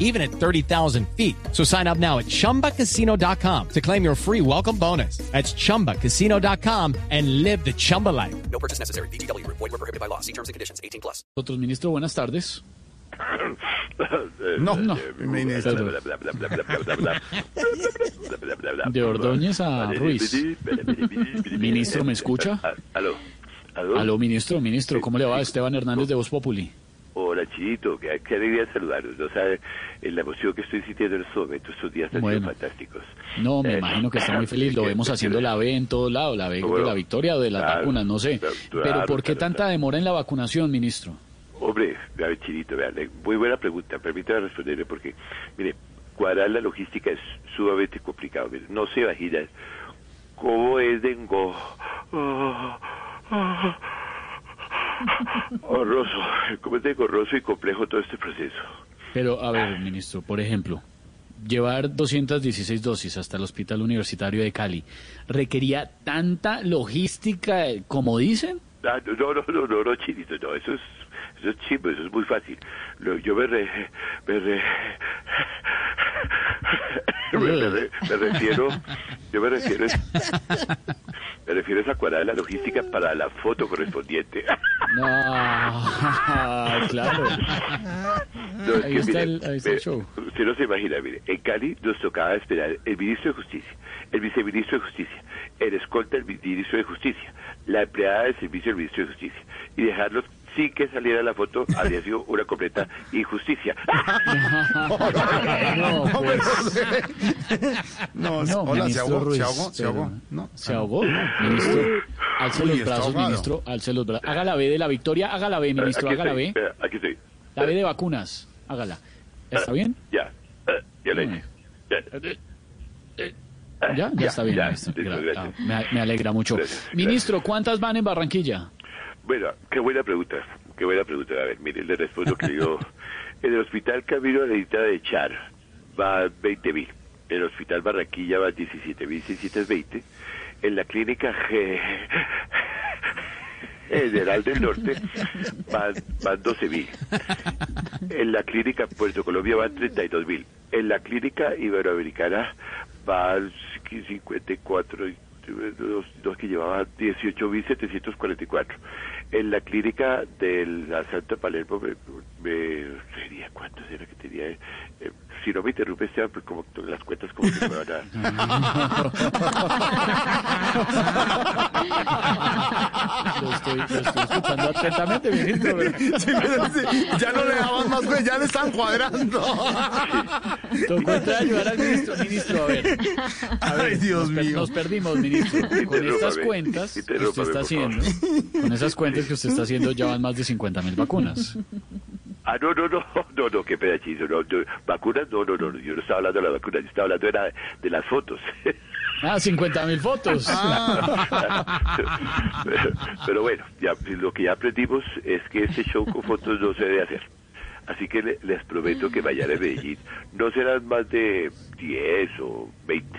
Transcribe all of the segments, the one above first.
even at 30,000 feet. So sign up now at chumbacasino.com to claim your free welcome bonus. That's chumbacasino.com and live the Chumba life. No purchase necessary. BGW. Void were prohibited by law. See terms and conditions. 18 plus. Otros ministro, buenas tardes. No, No. ministro. De Ordóñez a Ruiz. Ministro, ¿me escucha? Aló. Aló. Aló, ministro, ministro, ¿cómo le va? Esteban Hernández de Voz Populi. Chito. Qué, qué alegría saludarlos. No sabe eh, la emoción que estoy sintiendo en estos momentos. Estos días han Bueno. sido fantásticos. No, me Eh, imagino que está muy feliz. Lo vemos haciendo la B en todo lado, la B de la victoria o de las claro, vacunas, no sé. claro, Pero ¿por qué claro, tanta demora en la vacunación, ministro? Hombre, a ver, eh, muy buena pregunta. Permítame responderle porque, mire, cuadrar la logística es sumamente complicado. Mire, no se imaginan cómo es de engo... Horroroso, cómo es de engorroso y complejo todo este proceso. Pero, a ver, ministro, por ejemplo, llevar 216 dosis hasta el Hospital Universitario de Cali, ¿requería tanta logística eh, como dicen? Ah, no, no, no, no, no, Chirito, no, eso es, eso es chimbo, eso es muy fácil. Yo me, re, me, re- me, me re- me refiero, yo me refiero, me refiero a cuadrar la logística para la foto correspondiente. No, claro. No, es Ahí que, está mire, el- ahí está el show. Usted no se imagina, mire, en Cali nos tocaba esperar el ministro de Justicia, el viceministro de Justicia, el escolta del ministro de Justicia, la empleada de servicio del ministro de Justicia, y dejarlos sin que saliera la foto habría sido una completa injusticia. No, pues, No, no, hola, se ministro ahogó, Ruiz, se ahogó, se ahogó. No, Se ahogó, ministro. Alce Uy, los brazos, ministro. Alce los brazos. Haga la B de la victoria, haga la B, ministro, aquí haga la B. eh, aquí estoy. La B de vacunas, hágala. ¿Está bien? Ya, eh, ya le ya. Ya, ya está bien, ya, ministro. gracias. ah, me, alegra mucho. Gracias, gracias. Ministro, ¿cuántas van en Barranquilla? Bueno, qué buena pregunta, qué buena pregunta. A ver, mire, le respondo que yo, en el hospital Camino Arenita de Char va 20 mil, en el hospital Barranquilla va 17 mil 620, en la clínica General del Norte van, van 12 mil, en la clínica Puerto Colombia van 32 mil, en la clínica Iberoamericana van 54 y- dos, dos que llevaban 18.744. En la clínica de la Santa Palermo, me, me- sería, ¿cuánto era que tenía? Eh, si no me interrumpe, Esteban, pues como las cuentas como que me van a... Lo estoy, lo estoy escuchando atentamente, ministro. pero Sí, pero sí, ya no le daban más, pues ya le están cuadrando. Tocó entrar a ayudar al ministro. Ministro, a ver. A ver, Ay, Dios nos, per- mío. nos perdimos, ministro. Con estas cuentas que usted está haciendo, con esas cuentas que usted está haciendo, ya van más de 50 mil vacunas. Ah, no, no, no, no, no, qué pedachizo, no, no, vacunas, no, no, no, yo no estaba hablando de las vacunas, yo estaba hablando era de las fotos. Ah, 50 mil fotos. pero, pero bueno, ya, lo que ya aprendimos es que este show con fotos no se debe hacer. Así que le- les prometo que mañana en Medellín no serán más de 10 o 20.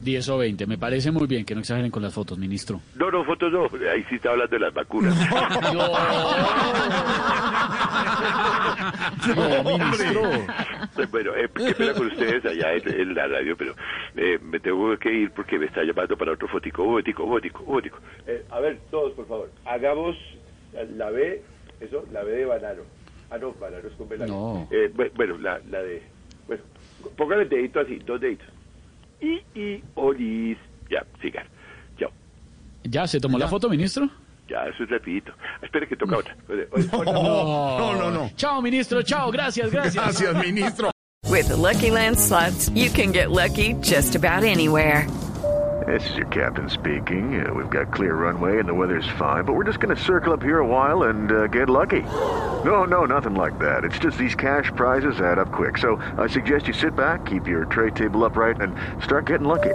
10 o 20, me parece muy bien que no exageren con las fotos, ministro. No, no, fotos no, ahí sí está hablando de las vacunas. No, ministro. bueno, eh, qué pena con ustedes allá en, en la radio, pero eh, me tengo que ir porque me está llamando para otro un momentico, un momentico. Eh, a ver, todos, por favor, hagamos la B, eso, la B de banano. Ah, no, banano es con B larga. No. Eh, bu- bueno, la, la de... Bueno, póngale el dedito así, dos deditos. Y, y, olis. Ya, sigan. Chao. ¿Ya se tomó la foto, ministro? Ya, eso es rapidito. Espere que toca otra. Oye, oye, otra. No, no, no. Chao, ministro, chao, gracias, gracias. Gracias, ministro. With the Lucky Land slots, you can get lucky just about anywhere. This is your captain speaking. Uh, we've got clear runway and the weather's fine, but we're just going to circle up here a while and uh, get lucky. No, no, nothing like that. It's just these cash prizes add up quick. So I suggest you sit back, keep your tray table upright, and start getting lucky.